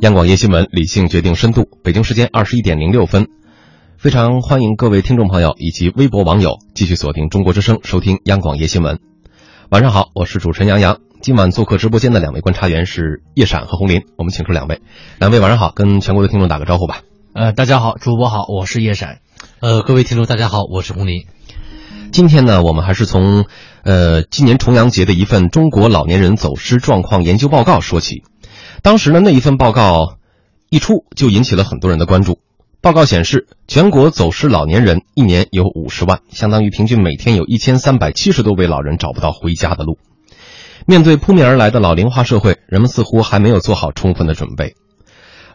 央广夜新闻，理性决定深度。北京时间二十一点零六分，非常欢迎各位听众朋友以及微博网友继续锁定中国之声，收听央广夜新闻。晚上好，我是主持人杨洋。今晚做客直播间的两位观察员是叶闪和红林，我们请出两位，两位晚上好，跟全国的听众打个招呼吧。呃，大家好，主播好，我是叶闪。呃，各位听众大家好，我是红林。今天呢，我们还是从呃今年重阳节的一份中国老年人走失状况研究报告说起。当时呢，那一份报告一出就引起了很多人的关注。报告显示，全国走失老年人一年有五十万，相当于平均每天有一千三百七十多位老人找不到回家的路。面对扑面而来的老龄化社会，人们似乎还没有做好充分的准备。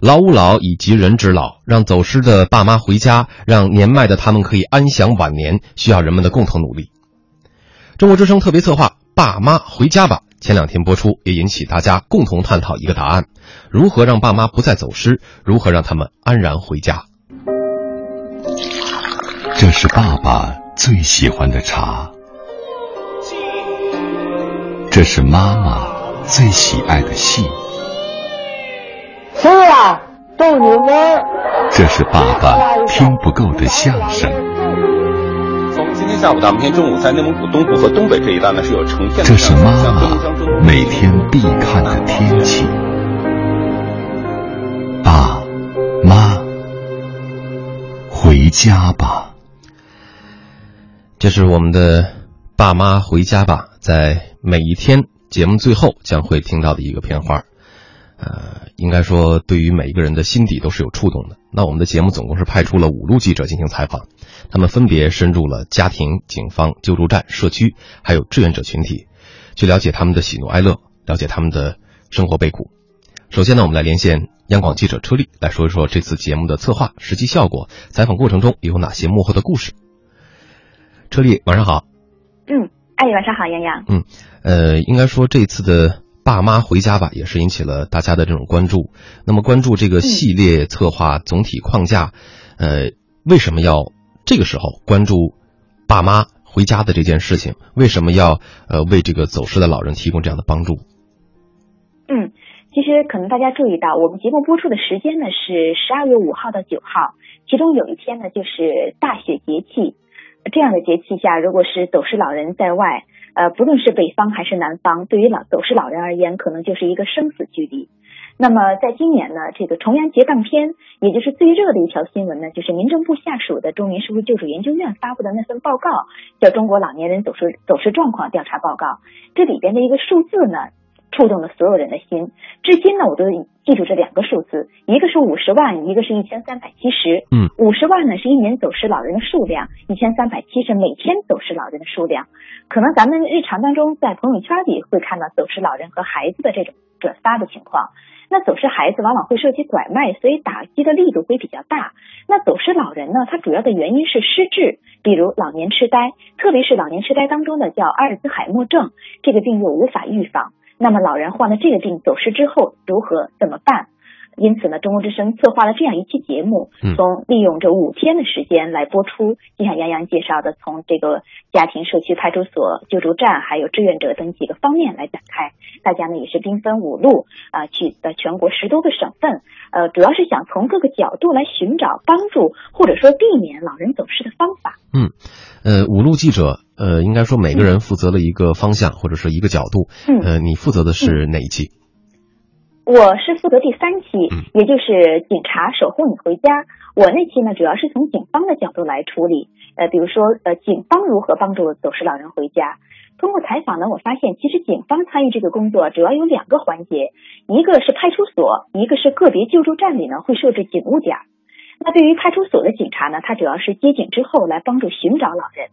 老吾老以及人之老，让走失的爸妈回家，让年迈的他们可以安享晚年，需要人们的共同努力。中国之声特别策划《爸妈回家吧》。前两天播出，也引起大家共同探讨一个答案：如何让爸妈不再走失？如何让他们安然回家？这是爸爸最喜欢的茶，这是妈妈最喜爱的戏。是啊，逗你玩。这是爸爸听不够的相声。下午到明天中午，在内蒙古东部和东北这一带呢，是有成片的。这是妈妈每天必看的天气。爸妈，回家吧。这是我们的爸妈回家吧，在每一天节目最后将会听到的一个片花。呃，应该说，对于每一个人的心底都是有触动的。那我们的节目总共是派出了五路记者进行采访，他们分别深入了家庭、警方、救助站、社区，还有志愿者群体，去了解他们的喜怒哀乐，了解他们的生活悲苦。首先呢，我们来连线央广记者车丽，来说一说这次节目的策划、实际效果，采访过程中有哪些幕后的故事。车丽，晚上好。嗯，哎，晚上好，杨洋。嗯，呃，应该说这次的。爸妈回家吧，也是引起了大家的这种关注。那么，关注这个系列策划总体框架，呃，为什么要这个时候关注爸妈回家的这件事情？为什么要呃为这个走失的老人提供这样的帮助？嗯，其实可能大家注意到，我们节目播出的时间呢是十二月五号到九号，其中有一天呢就是大雪节气。这样的节气下，如果是走失老人在外。呃，不论是北方还是南方，对于老走失老人而言，可能就是一个生死距离。那么，在今年呢，这个重阳节当天，也就是最热的一条新闻呢，就是民政部下属的中民社会救助研究院发布的那份报告，叫《中国老年人走失走失状况调查报告》。这里边的一个数字呢。触动了所有人的心，至今呢，我都记住这两个数字，一个是五十万，一个是一千三百七十。嗯，五十万呢是一年走失老人的数量，一千三百七十每天走失老人的数量。可能咱们日常当中在朋友圈里会看到走失老人和孩子的这种转发的情况。那走失孩子往往会涉及拐卖，所以打击的力度会比较大。那走失老人呢，它主要的原因是失智，比如老年痴呆，特别是老年痴呆当中的叫阿尔兹海默症，这个病又无法预防。那么老人患了这个病走失之后如何怎么办？因此呢，中国之声策划了这样一期节目，从利用这五天的时间来播出。就像杨洋介绍的，从这个家庭、社区、派出所、救助站，还有志愿者等几个方面来展开。大家呢也是兵分五路啊，去的全国十多个省份，呃，主要是想从各个角度来寻找帮助，或者说避免老人走失的方法。嗯，呃，五路记者，呃，应该说每个人负责了一个方向或者是一个角度。嗯，呃，你负责的是哪一期？我是负责第三期，也就是警察守护你回家。我那期呢，主要是从警方的角度来处理，呃，比如说，呃，警方如何帮助走失老人回家。通过采访呢，我发现其实警方参与这个工作主要有两个环节，一个是派出所，一个是个别救助站里呢会设置警务点。那对于派出所的警察呢，他主要是接警之后来帮助寻找老人。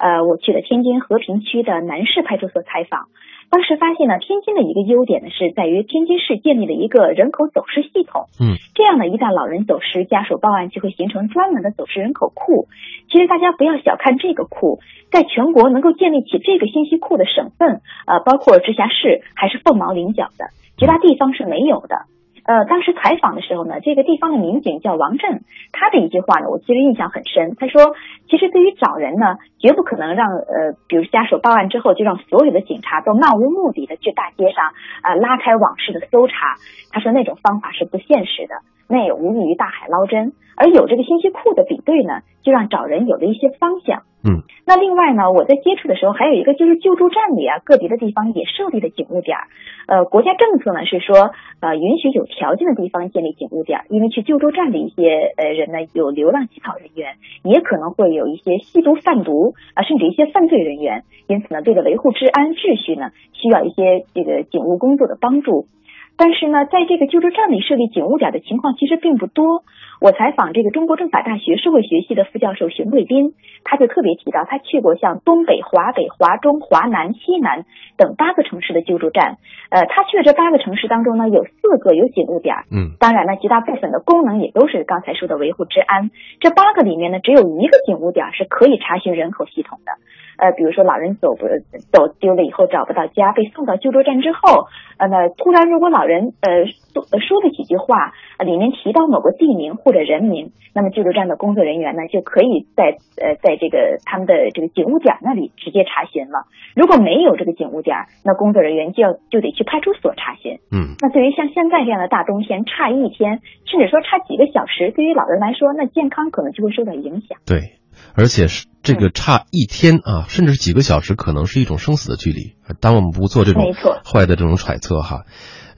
呃，我去了天津和平区的南市派出所采访。当时发现呢，天津的一个优点呢，是在于天津市建立了一个人口走失系统。嗯，这样呢，一旦老人走失，家属报案就会形成专门的走失人口库。其实大家不要小看这个库，在全国能够建立起这个信息库的省份，呃，包括直辖市还是凤毛麟角的，其他地方是没有的。呃，当时采访的时候呢，这个地方的民警叫王震，他的一句话呢，我其实印象很深。他说，其实对于找人呢，绝不可能让呃，比如家属报案之后，就让所有的警察都漫无目的的去大街上啊、拉开往事的搜查。他说那种方法是不现实的，那也无异于大海捞针。而有这个信息库的比对呢，就让找人有了一些方向。嗯，那另外呢，我在接触的时候，还有一个就是救助站里啊，个别的地方也设立了警务点儿。呃，国家政策呢是说，呃，允许有条件的地方建立警务点儿，因为去救助站的一些呃人呢，有流浪乞讨人员，也可能会有一些吸毒贩毒啊、甚至一些犯罪人员，因此呢，为了维护治安秩序呢，需要一些这个警务工作的帮助。但是呢，在这个救助站里设立警务点的情况其实并不多。我采访这个中国政法大学社会学系的副教授熊贵斌，他就特别提到，他去过像东北、华北、华中、华南、西南等八个城市的救助站。呃，他去的这八个城市当中呢，有四个有警务点。嗯，当然呢，绝大部分的功能也都是刚才说的维护治安。这八个里面呢，只有一个警务点是可以查询人口系统的。呃，比如说老人走不走丢了以后找不到家，被送到救助站之后，呃，那突然如果老人呃说说了几句话，呃里面提到某个地名或者人名，那么救助站的工作人员呢就可以在呃在这个他们的这个警务点那里直接查询了。如果没有这个警务点，那工作人员就要就得去派出所查询。嗯，那对于像现在这样的大冬天，差一天，甚至说差几个小时，对于老人来说，那健康可能就会受到影响。对，而且是这个差一天啊，甚至是几个小时，可能是一种生死的距离。当我们不做这种没错坏的这种揣测哈，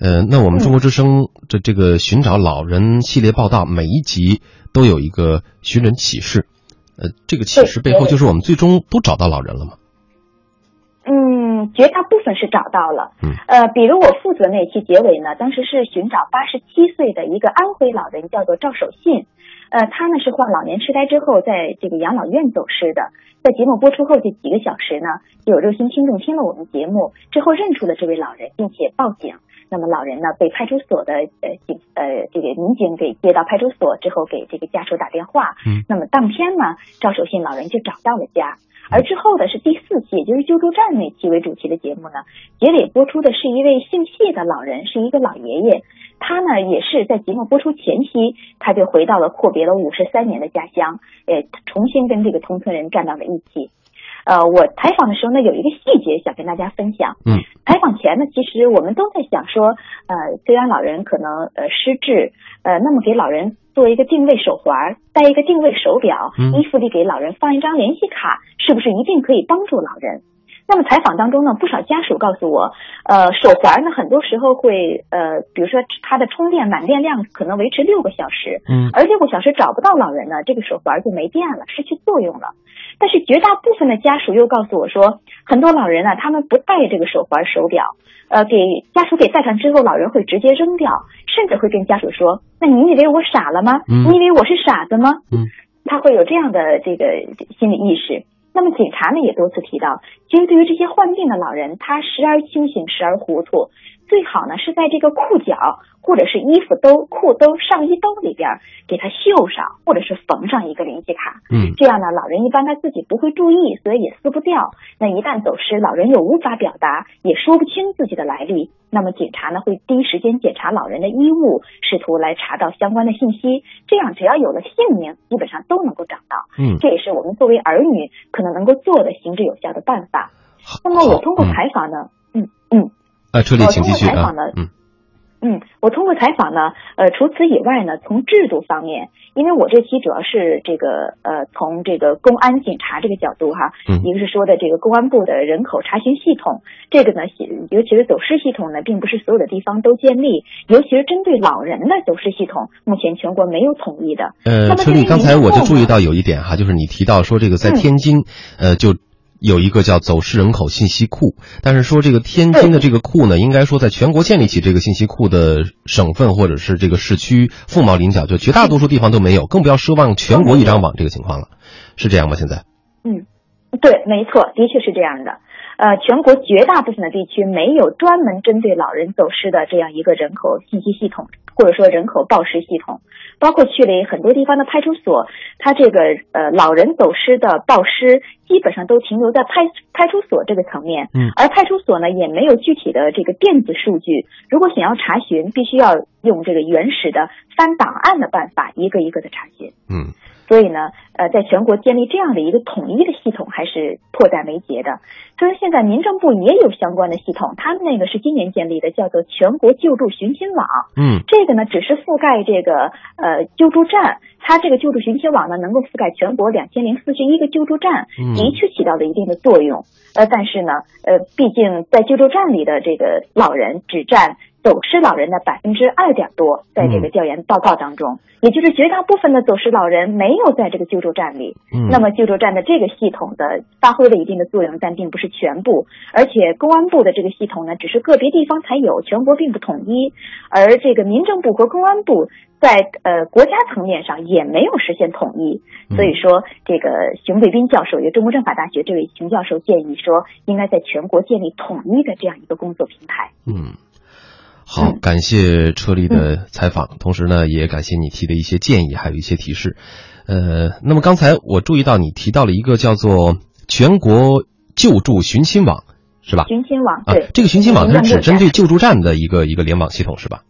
呃，那我们中国之声这这个寻找老人系列报道，每一集都有一个寻人启事，呃，这个启事背后就是我们最终都找到老人了吗？嗯，绝大部分是找到了。嗯，呃，比如我负责那期结尾呢，当时是寻找八十七岁的一个安徽老人，叫做赵守信。呃，他呢是患老年痴呆之后，在这个养老院走失的。在节目播出后这几个小时呢，就有热心听众听了我们节目之后认出了这位老人，并且报警。那么老人呢被派出所的呃警呃这个民警给接到派出所之后，给这个家属打电话。嗯，那么当天呢，赵守信老人就找到了家。而之后的是第四期，也就是救助站那期为主题的节目呢，结尾播出的是一位姓谢的老人，是一个老爷爷。他呢也是在节目播出前夕，他就回到了阔别了五十三年的家乡，呃，重新跟这个同村人站到了一起。呃，我采访的时候呢，有一个细节想跟大家分享。嗯，采访前呢，其实我们都在想说，呃，虽然老人可能呃失智，呃，那么给老人做一个定位手环，戴一个定位手表，嗯衣服里给老人放一张联系卡，是不是一定可以帮助老人？那么采访当中呢，不少家属告诉我，呃，手环呢很多时候会呃，比如说它的充电满电量可能维持六个小时，嗯而六个小时找不到老人呢，这个手环就没电了，失去作用了。但是绝大部分的家属又告诉我说，很多老人呢，他们不戴这个手环、手表，呃，给家属给戴上之后，老人会直接扔掉，甚至会跟家属说：“那你以为我傻了吗？嗯你以为我是傻子吗？”嗯，他会有这样的这个心理意识。那么警察呢也多次提到，其实对于这些患病的老人，他时而清醒，时而糊涂，最好呢是在这个裤脚或者是衣服兜、裤兜、上衣兜里边儿给它绣上，或者是缝上一个联系卡。嗯这样呢，老人一般他自己不会注意，所以也撕不掉。那一旦走失，老人又无法表达，也说不清自己的来历。那么警察呢会第一时间检查老人的衣物，试图来查到相关的信息。这样只要有了姓名，基本上都能够找到。嗯，这也是我们作为儿女可能能够做的行之有效的办法。那么我通过采访呢，嗯嗯啊，车里我请继续啊嗯。嗯，我通过采访呢，呃，除此以外呢，从制度方面，因为我这期主要是这个呃，从这个公安警察这个角度哈，嗯。一个是说的这个公安部的人口查询系统，这个呢，系尤其是走失系统呢，并不是所有的地方都建立，尤其是针对老人的走失系统，目前全国没有统一的。呃，车丽，刚才我就注意到有一点哈，就是你提到说这个在嗯。天津，呃，就有一个叫走失人口信息库，但是说这个天津的这个库呢，应该说在全国建立起这个信息库的省份或者是这个市区凤毛麟角，就绝大多数地方都没有，更不要奢望全国一张网这个情况了，是这样吗？现在？嗯，对，没错，的确是这样的。呃，全国绝大部分的地区没有专门针对老人走失的这样一个人口信息系统。或者说人口报失系统。包括去了很多地方的派出所，它这个呃老人走失的报失，基本上都停留在派派出所这个层面。嗯，而派出所呢也没有具体的这个电子数据，如果想要查询，必须要用这个原始的翻档案的办法，一个一个的查询。嗯。所以呢，呃，在全国建立这样的一个统一的系统还是迫在眉睫的。虽然现在民政部也有相关的系统，他们那个是今年建立的，叫做全国救助寻亲网。嗯，这个呢只是覆盖这个呃救助站，它这个救助寻亲网呢能够覆盖全国两千零四十一个救助站，的确起到了一定的作用。呃，但是呢，呃，毕竟在救助站里的这个老人只占。走失老人的百分之二点多，在这个调研报告当中，也就是绝大部分的走失老人没有在这个救助站里。嗯，那么救助站的这个系统的发挥了一定的作用，但并不是全部。而且公安部的这个系统呢，只是个别地方才有，全国并不统一。而这个民政部和公安部在呃国家层面上也没有实现统一。所以说，这个熊卫斌教授，也中国政法大学这位熊教授建议说，应该在全国建立统一的这样一个工作平台。嗯。好，感谢车丽的采访，同时呢，也感谢你提的一些建议，还有一些提示。呃，那么刚才我注意到你提到了一个叫做全国救助寻亲网，是吧？寻亲网，对，这个寻亲网它是只针对救助站的一个一个联网系统，是吧？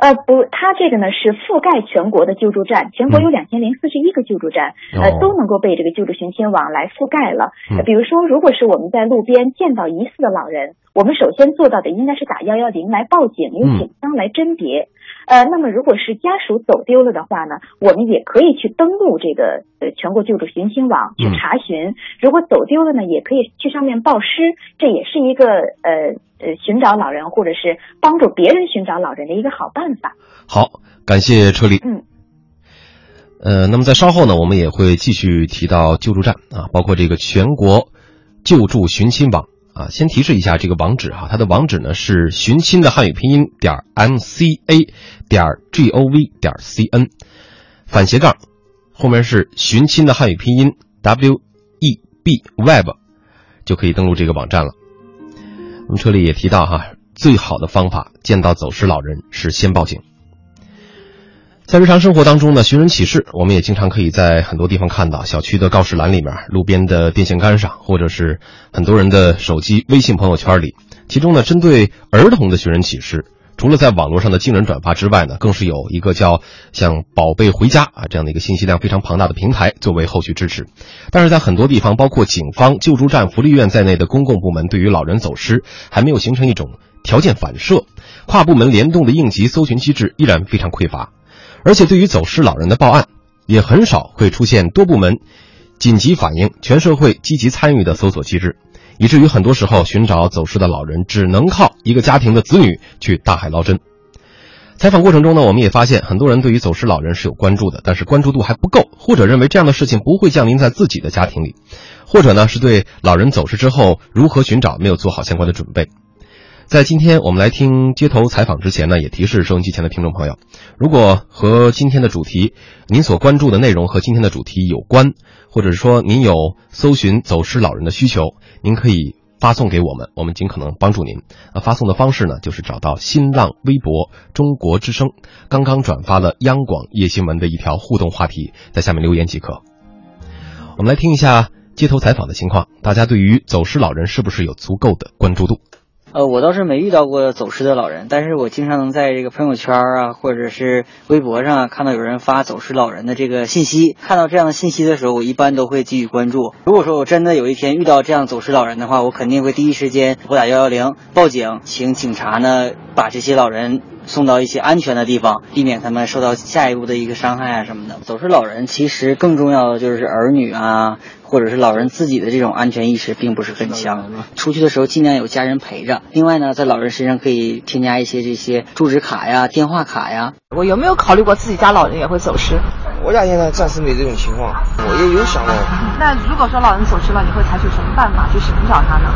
呃，不，它这个呢是覆盖全国的救助站，全国有两千零四十一个救助站，呃，都能够被这个救助寻亲网来覆盖了。比如说，如果是我们在路边见到疑似的老人，我们首先做到的应该是打幺幺零来报警，由警方来甄别。呃，那么如果是家属走丢了的话呢，我们也可以去登录这个呃全国救助寻亲网去查询。如果走丢了呢，也可以去上面报失，这也是一个呃。呃，寻找老人或者是帮助别人寻找老人的一个好办法。好，感谢车丽。嗯。呃，那么在稍后呢，我们也会继续提到救助站啊，包括这个全国救助寻亲网啊。先提示一下这个网址哈，它的网址呢是寻亲的汉语拼音点 m c a 点 g o v 点 c n，反斜杠后面是寻亲的汉语拼音 w e b web，就可以登录这个网站了。我们车里也提到哈，最好的方法见到走失老人是先报警。在日常生活当中呢，寻人启事我们也经常可以在很多地方看到，小区的告示栏里面、路边的电线杆上，或者是很多人的手机微信朋友圈里。其中呢，针对儿童的寻人启事。除了在网络上的惊人转发之外呢，更是有一个叫像“宝贝回家”啊这样的一个信息量非常庞大的平台作为后续支持。但是在很多地方，包括警方、救助站、福利院在内的公共部门，对于老人走失还没有形成一种条件反射，跨部门联动的应急搜寻机制依然非常匮乏。而且对于走失老人的报案，也很少会出现多部门紧急反应、全社会积极参与的搜索机制。以至于很多时候寻找走失的老人只能靠一个家庭的子女去大海捞针。采访过程中呢，我们也发现很多人对于走失老人是有关注的，但是关注度还不够，或者认为这样的事情不会降临在自己的家庭里，或者呢是对老人走失之后如何寻找没有做好相关的准备。在今天我们来听街头采访之前呢，也提示收音机前的听众朋友，如果和今天的主题您所关注的内容和今天的主题有关。或者是说您有搜寻走失老人的需求，您可以发送给我们，我们尽可能帮助您。那，发送的方式呢，就是找到新浪微博“中国之声”，刚刚转发了央广夜新闻的一条互动话题，在下面留言即可。我们来听一下街头采访的情况，大家对于走失老人是不是有足够的关注度？呃，我倒是没遇到过走失的老人，但是我经常能在这个朋友圈啊，或者是微博上看到有人发走失老人的这个信息。看到这样的信息的时候，我一般都会给予关注。如果说我真的有一天遇到这样走失老人的话，我肯定会第一时间拨打幺幺零报警，请警察呢把这些老人送到一些安全的地方，避免他们受到下一步的一个伤害啊什么的。走失老人其实更重要的就是儿女啊。或者是老人自己的这种安全意识并不是很强，出去的时候尽量有家人陪着。另外呢，在老人身上可以添加一些这些住址卡呀、电话卡呀。我有没有考虑过自己家老人也会走失？我家现在暂时没这种情况，我也有想过。那如果说老人走失了，你会采取什么办法去寻找他呢？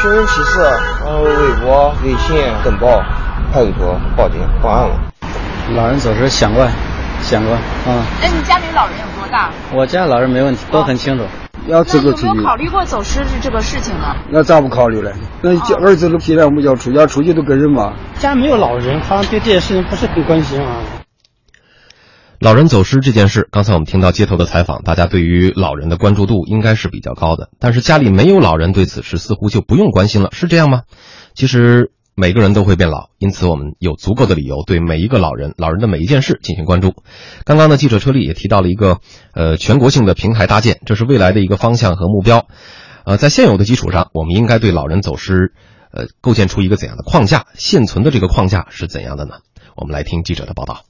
寻人启事，然后微博、微信登报，派出所报警报案了。老人走失，想过，想过，嗯。哎，你家里老人有多大？我家老人没问题，都很清楚。要这个出去。有没有考虑过走失这个事情呢？那咋不考虑了？那儿子都皮了，我们要出要出去都跟人嘛。家没有老人，好像对这件事情不是很关心啊。老人走失这件事，刚才我们听到街头的采访，大家对于老人的关注度应该是比较高的。但是家里没有老人，对此事似乎就不用关心了，是这样吗？其实每个人都会变老，因此我们有足够的理由对每一个老人、老人的每一件事进行关注。刚刚呢，记者车里也提到了一个呃全国性的平台搭建，这是未来的一个方向和目标。呃，在现有的基础上，我们应该对老人走失，呃，构建出一个怎样的框架？现存的这个框架是怎样的呢？我们来听记者的报道。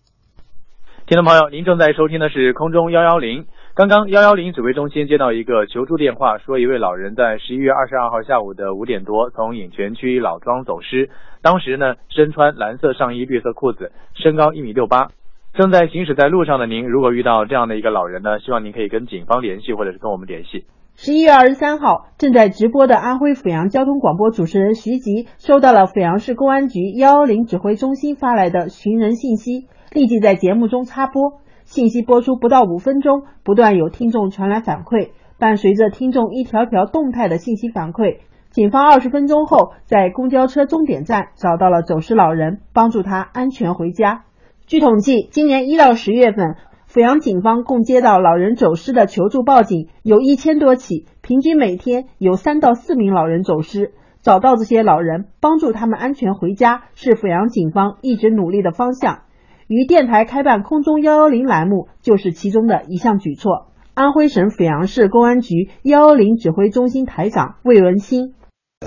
听众朋友，您正在收听的是空中幺幺零。刚刚幺幺零指挥中心接到一个求助电话，说一位老人在十一月二十二号下午的五点多从颍泉区老庄走失，当时呢身穿蓝色上衣、绿色裤子，身高一米六八。正在行驶在路上的您，如果遇到这样的一个老人呢，希望您可以跟警方联系，或者是跟我们联系。十一月二十三号，正在直播的安徽阜阳交通广播主持人徐吉收到了阜阳市公安局幺幺零指挥中心发来的寻人信息。立即在节目中插播，信息播出不到五分钟，不断有听众传来反馈。伴随着听众一条条动态的信息反馈，警方二十分钟后在公交车终点站找到了走失老人，帮助他安全回家。据统计，今年一到十月份，阜阳警方共接到老人走失的求助报警有一千多起，平均每天有三到四名老人走失。找到这些老人，帮助他们安全回家，是阜阳警方一直努力的方向。与电台开办空中幺幺零栏目就是其中的一项举措。安徽省阜阳市公安局幺幺零指挥中心台长魏文新，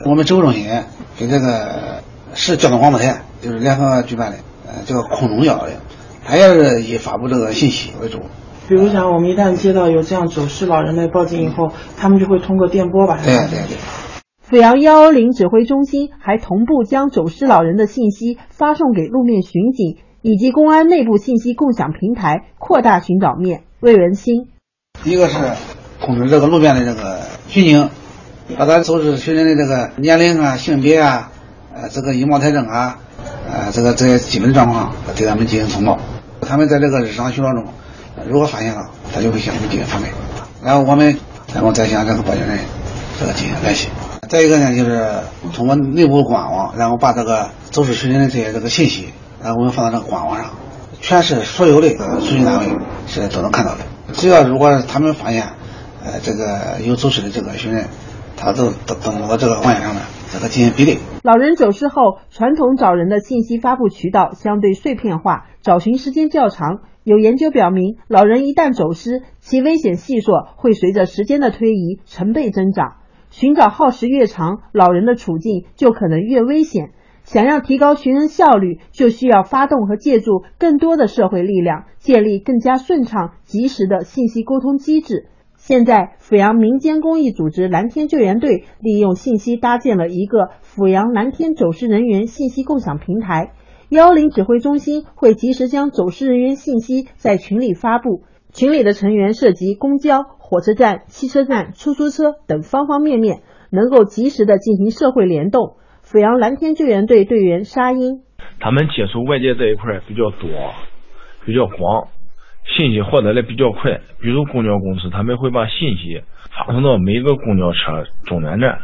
我们指挥中心跟这个市交通广播台就是联合举办的，呃，这个空中幺幺零，它也是以发布这个信息为主。比如讲，我们一旦接到有这样走失老人的报警以后，他们就会通过电波把。对对对。阜阳幺幺零指挥中心还同步将走失老人的信息发送给路面巡警。以及公安内部信息共享平台，扩大寻找面。魏文新，一个是控制这个路边的这个巡警，把咱走失寻人的这个年龄啊、性别啊、呃这个衣貌特征啊、呃这个这些基本的状况，对他们进行通报。他们在这个日常巡逻中，如果发现了，他就会向我们进行反馈，然后我们然后再向这个报警人这个进行联系。再一个呢，就是通过内部官网，然后把这个走失寻人的这些这个信息。然后我们放到这个官网上，全市所有的咨询单位是都能看到的。只要如果他们发现，呃，这个有走失的这个寻人，他都登登录到这个网页上面，这个进行比对。老人走失后，传统找人的信息发布渠道相对碎片化，找寻时间较长。有研究表明，老人一旦走失，其危险系数会随着时间的推移成倍增长。寻找耗时越长，老人的处境就可能越危险。想要提高寻人效率，就需要发动和借助更多的社会力量，建立更加顺畅、及时的信息沟通机制。现在，阜阳民间公益组织蓝天救援队利用信息搭建了一个阜阳蓝天走失人员信息共享平台。幺零指挥中心会及时将走失人员信息在群里发布，群里的成员涉及公交、火车站、汽车站、出租车等方方面面，能够及时的进行社会联动。阜阳蓝天救援队队员沙英，他们接触外界这一块比较多，比较广，信息获得的比较快。比如公交公司，他们会把信息发送到每个公交车终点站，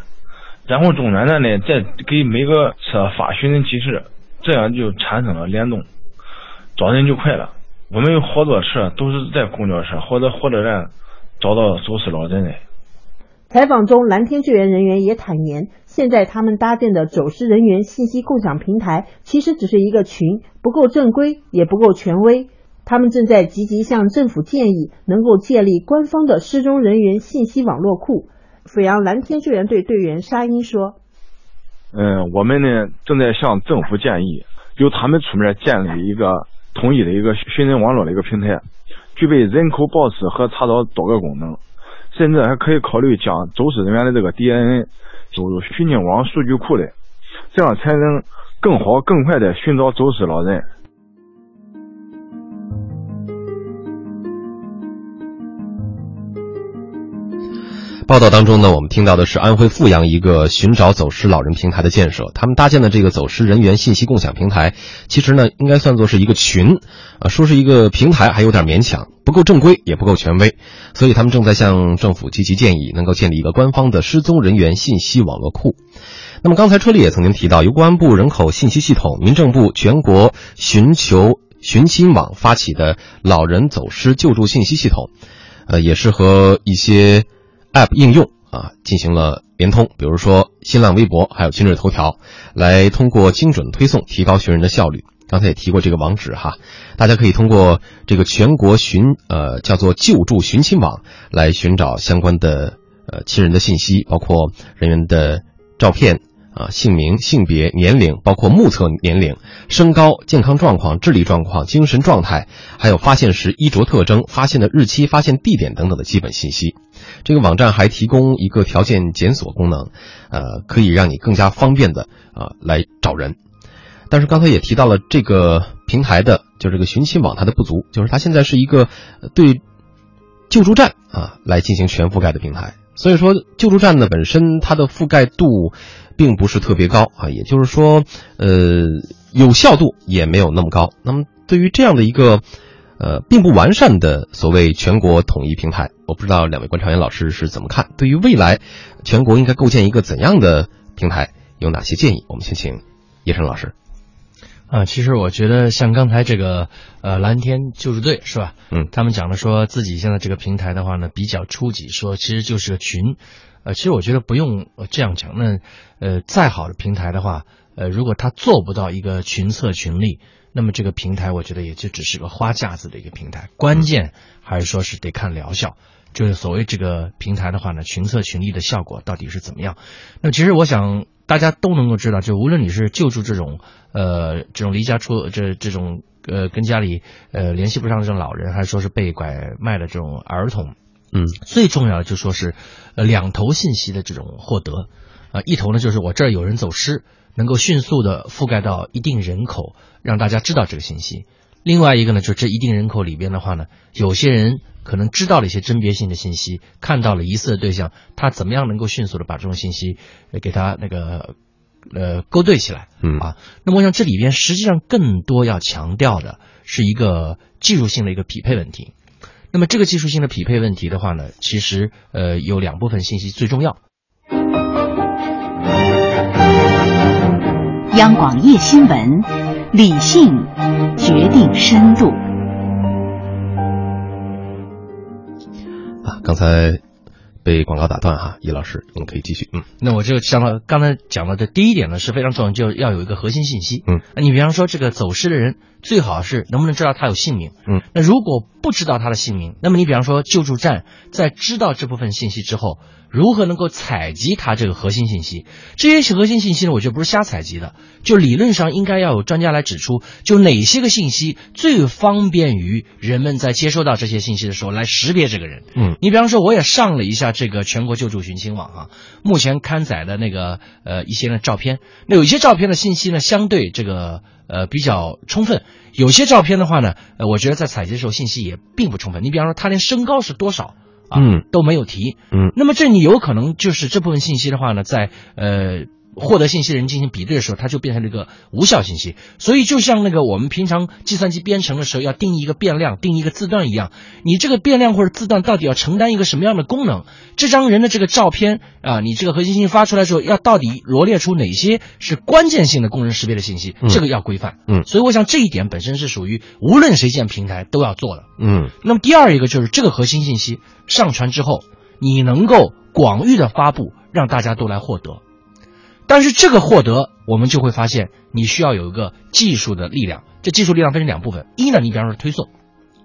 然后终点站呢再给每个车发寻人启事，这样就产生了联动，找人就快了。我们有好多车都是在公交车或者火车站找到走失老人的。采访中，蓝天救援人员也坦言，现在他们搭建的走失人员信息共享平台其实只是一个群，不够正规，也不够权威。他们正在积极向政府建议，能够建立官方的失踪人员信息网络库。阜阳蓝天救援队队员沙英说：“嗯，我们呢正在向政府建议，由他们出面建立一个统一的一个寻人网络的一个平台，具备人口报失和查找多个功能。”甚至还可以考虑将走失人员的这个 DNA 输入虚拟网数据库里，这样才能更好、更快的寻找走失老人。报道当中呢，我们听到的是安徽阜阳一个寻找走失老人平台的建设。他们搭建的这个走失人员信息共享平台，其实呢，应该算作是一个群，啊，说是一个平台还有点勉强，不够正规，也不够权威。所以他们正在向政府积极建议，能够建立一个官方的失踪人员信息网络库。那么刚才车里也曾经提到，由公安部人口信息系统、民政部全国寻求寻亲网发起的老人走失救助信息系统，呃，也是和一些。App 应用啊进行了联通，比如说新浪微博，还有今日头条，来通过精准推送提高寻人的效率。刚才也提过这个网址哈，大家可以通过这个全国寻呃叫做救助寻亲网来寻找相关的呃亲人的信息，包括人员的照片。啊，姓名、性别、年龄，包括目测年龄、身高、健康状况、智力状况、精神状态，还有发现时衣着特征、发现的日期、发现地点等等的基本信息。这个网站还提供一个条件检索功能，呃，可以让你更加方便的啊来找人。但是刚才也提到了这个平台的，就这个寻亲网它的不足，就是它现在是一个对救助站啊来进行全覆盖的平台。所以说，救助站呢本身它的覆盖度。并不是特别高啊，也就是说，呃，有效度也没有那么高。那么，对于这样的一个，呃，并不完善的所谓全国统一平台，我不知道两位观察员老师是怎么看？对于未来，全国应该构建一个怎样的平台，有哪些建议？我们先请叶晨老师。啊，其实我觉得像刚才这个呃蓝天救助队是吧？嗯，他们讲的说自己现在这个平台的话呢比较初级，说其实就是个群。呃，其实我觉得不用这样讲。那，呃，再好的平台的话，呃，如果他做不到一个群策群力，那么这个平台我觉得也就只是个花架子的一个平台。关键还是说是得看疗效，就是所谓这个平台的话呢，群策群力的效果到底是怎么样？那其实我想大家都能够知道，就无论你是救助这种呃这种离家出这这种呃跟家里呃联系不上的这种老人，还是说是被拐卖的这种儿童。嗯，最重要的就说是，呃，两头信息的这种获得，啊，一头呢就是我这儿有人走失，能够迅速的覆盖到一定人口，让大家知道这个信息；另外一个呢，就这一定人口里边的话呢，有些人可能知道了一些甄别性的信息，看到了疑似的对象，他怎么样能够迅速的把这种信息给他那个呃勾兑起来？嗯啊，那么我想这里边实际上更多要强调的是一个技术性的一个匹配问题。那么这个技术性的匹配问题的话呢，其实呃有两部分信息最重要。央广夜新闻，理性决定深度。啊，刚才。被广告打断哈，叶老师，我们可以继续。嗯，那我就想到刚才讲到的第一点呢是非常重要，就要有一个核心信息。嗯，你比方说这个走失的人，最好是能不能知道他有姓名？嗯，那如果不知道他的姓名，那么你比方说救助站在知道这部分信息之后。如何能够采集他这个核心信息？这些核心信息呢？我觉得不是瞎采集的，就理论上应该要有专家来指出，就哪些个信息最方便于人们在接收到这些信息的时候来识别这个人。嗯，你比方说，我也上了一下这个全国救助寻亲网啊，目前刊载的那个呃一些呢照片，那有一些照片的信息呢相对这个呃比较充分，有些照片的话呢，呃我觉得在采集的时候信息也并不充分。你比方说，他连身高是多少？嗯，都没有提。嗯，那么这你有可能就是这部分信息的话呢，在呃获得信息人进行比对的时候，它就变成了一个无效信息。所以就像那个我们平常计算机编程的时候要定义一个变量、定义一个字段一样，你这个变量或者字段到底要承担一个什么样的功能？这张人的这个照片啊，你这个核心信息发出来之后，要到底罗列出哪些是关键性的工人识别的信息？这个要规范。嗯，所以我想这一点本身是属于无论谁建平台都要做的。嗯，那么第二一个就是这个核心信息。上传之后，你能够广域的发布，让大家都来获得。但是这个获得，我们就会发现，你需要有一个技术的力量。这技术力量分成两部分：一呢，你比方说推送，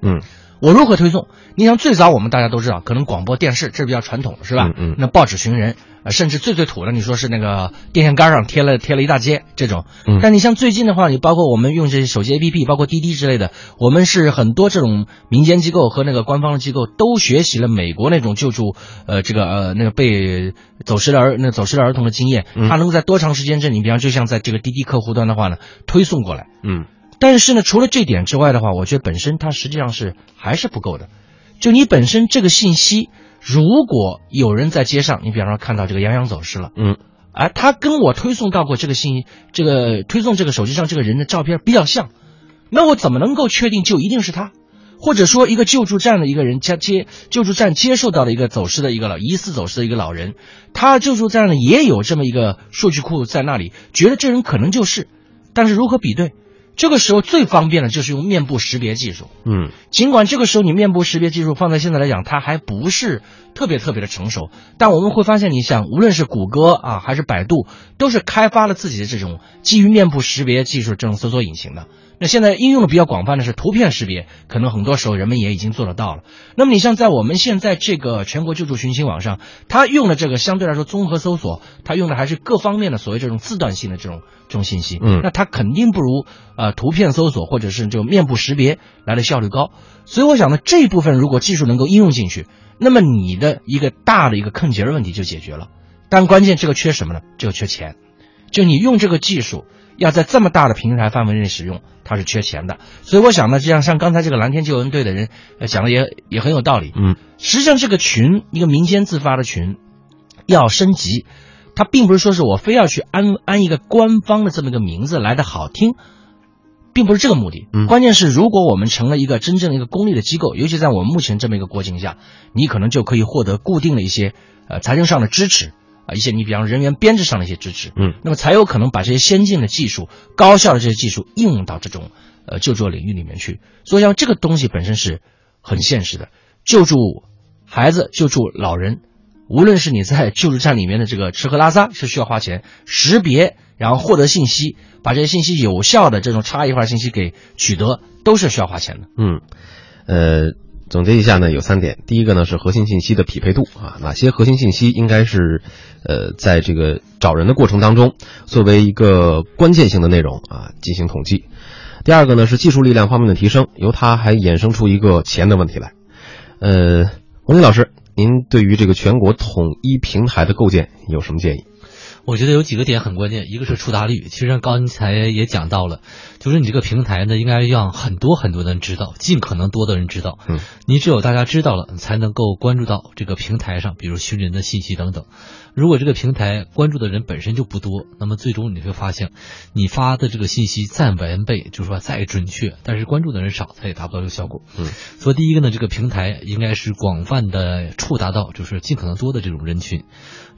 嗯，我如何推送？你像最早我们大家都知道，可能广播电视这是比较传统的，是吧？嗯，那报纸寻人。呃，甚至最最土的，你说是那个电线杆上贴了贴了一大街这种，嗯，但你像最近的话，你包括我们用这些手机 APP，包括滴滴之类的，我们是很多这种民间机构和那个官方的机构都学习了美国那种救助，呃，这个呃那个被走失的儿那走失的儿童的经验，他能够在多长时间之内，你比方就像在这个滴滴客户端的话呢，推送过来，嗯，但是呢，除了这点之外的话，我觉得本身它实际上是还是不够的。就你本身这个信息，如果有人在街上，你比方说看到这个杨洋走失了，嗯，而他跟我推送到过这个信息，这个推送这个手机上这个人的照片比较像，那我怎么能够确定就一定是他？或者说一个救助站的一个人接接救助站接受到了一个走失的一个老疑似走失的一个老人，他救助站呢也有这么一个数据库在那里，觉得这人可能就是，但是如何比对？这个时候最方便的就是用面部识别技术。嗯，尽管这个时候你面部识别技术放在现在来讲，它还不是特别特别的成熟，但我们会发现，你想，无论是谷歌啊还是百度，都是开发了自己的这种基于面部识别技术这种搜索引擎的。那现在应用的比较广泛的是图片识别，可能很多时候人们也已经做得到了。那么你像在我们现在这个全国救助寻亲网上，它用的这个相对来说综合搜索，它用的还是各方面的所谓这种字段性的这种这种信息。嗯那它肯定不如呃图片搜索或者是这种面部识别来的效率高。所以我想呢，这一部分如果技术能够应用进去，那么你的一个大的一个坑节儿问题就解决了。但关键这个缺什么呢？这个缺钱。就你用这个技术要在这么大的平台范围内使用，它是缺钱的。所以我想呢，就像像刚才这个蓝天救援队的人呃讲的也也很有道理。嗯，实际上这个群一个民间自发的群要升级，它并不是说是我非要去安安一个官方的这么一个名字来的好听。并不是这个目的，嗯关键是如果我们成了一个真正的一个公立的机构，尤其在我们目前这么一个国情下，你可能就可以获得固定的一些呃财政上的支持啊、一些你比方人员编制上的一些支持，嗯，那么才有可能把这些先进的技术、高效的这些技术应用到这种呃救助领域里面去。所以，像这个东西本身是很现实的，救助孩子、救助老人，无论是你在救助站里面的这个吃喝拉撒是需要花钱，识别然后获得信息，把这些信息有效的这种差异化信息给取得，都是需要花钱的。嗯，呃，总结一下呢，有三点。第一个呢是核心信息的匹配度啊，哪些核心信息应该是呃在这个找人的过程当中作为一个关键性的内容啊进行统计。第二个呢是技术力量方面的提升，由它还衍生出一个钱的问题来。呃，洪林老师，您对于这个全国统一平台的构建有什么建议？我觉得有几个点很关键，一个是触达率，其实刚才也讲到了，就是你这个平台呢，应该让很多很多的人知道，尽可能多的人知道。嗯，你只有大家知道了，才能够关注到这个平台上，比如寻人的信息等等。如果这个平台关注的人本身就不多，那么最终你会发现，你发的这个信息再完备，就是说再准确，但是关注的人少，它也达不到这个效果。嗯，所以第一个呢，这个平台应该是广泛的触达到，就是尽可能多的这种人群。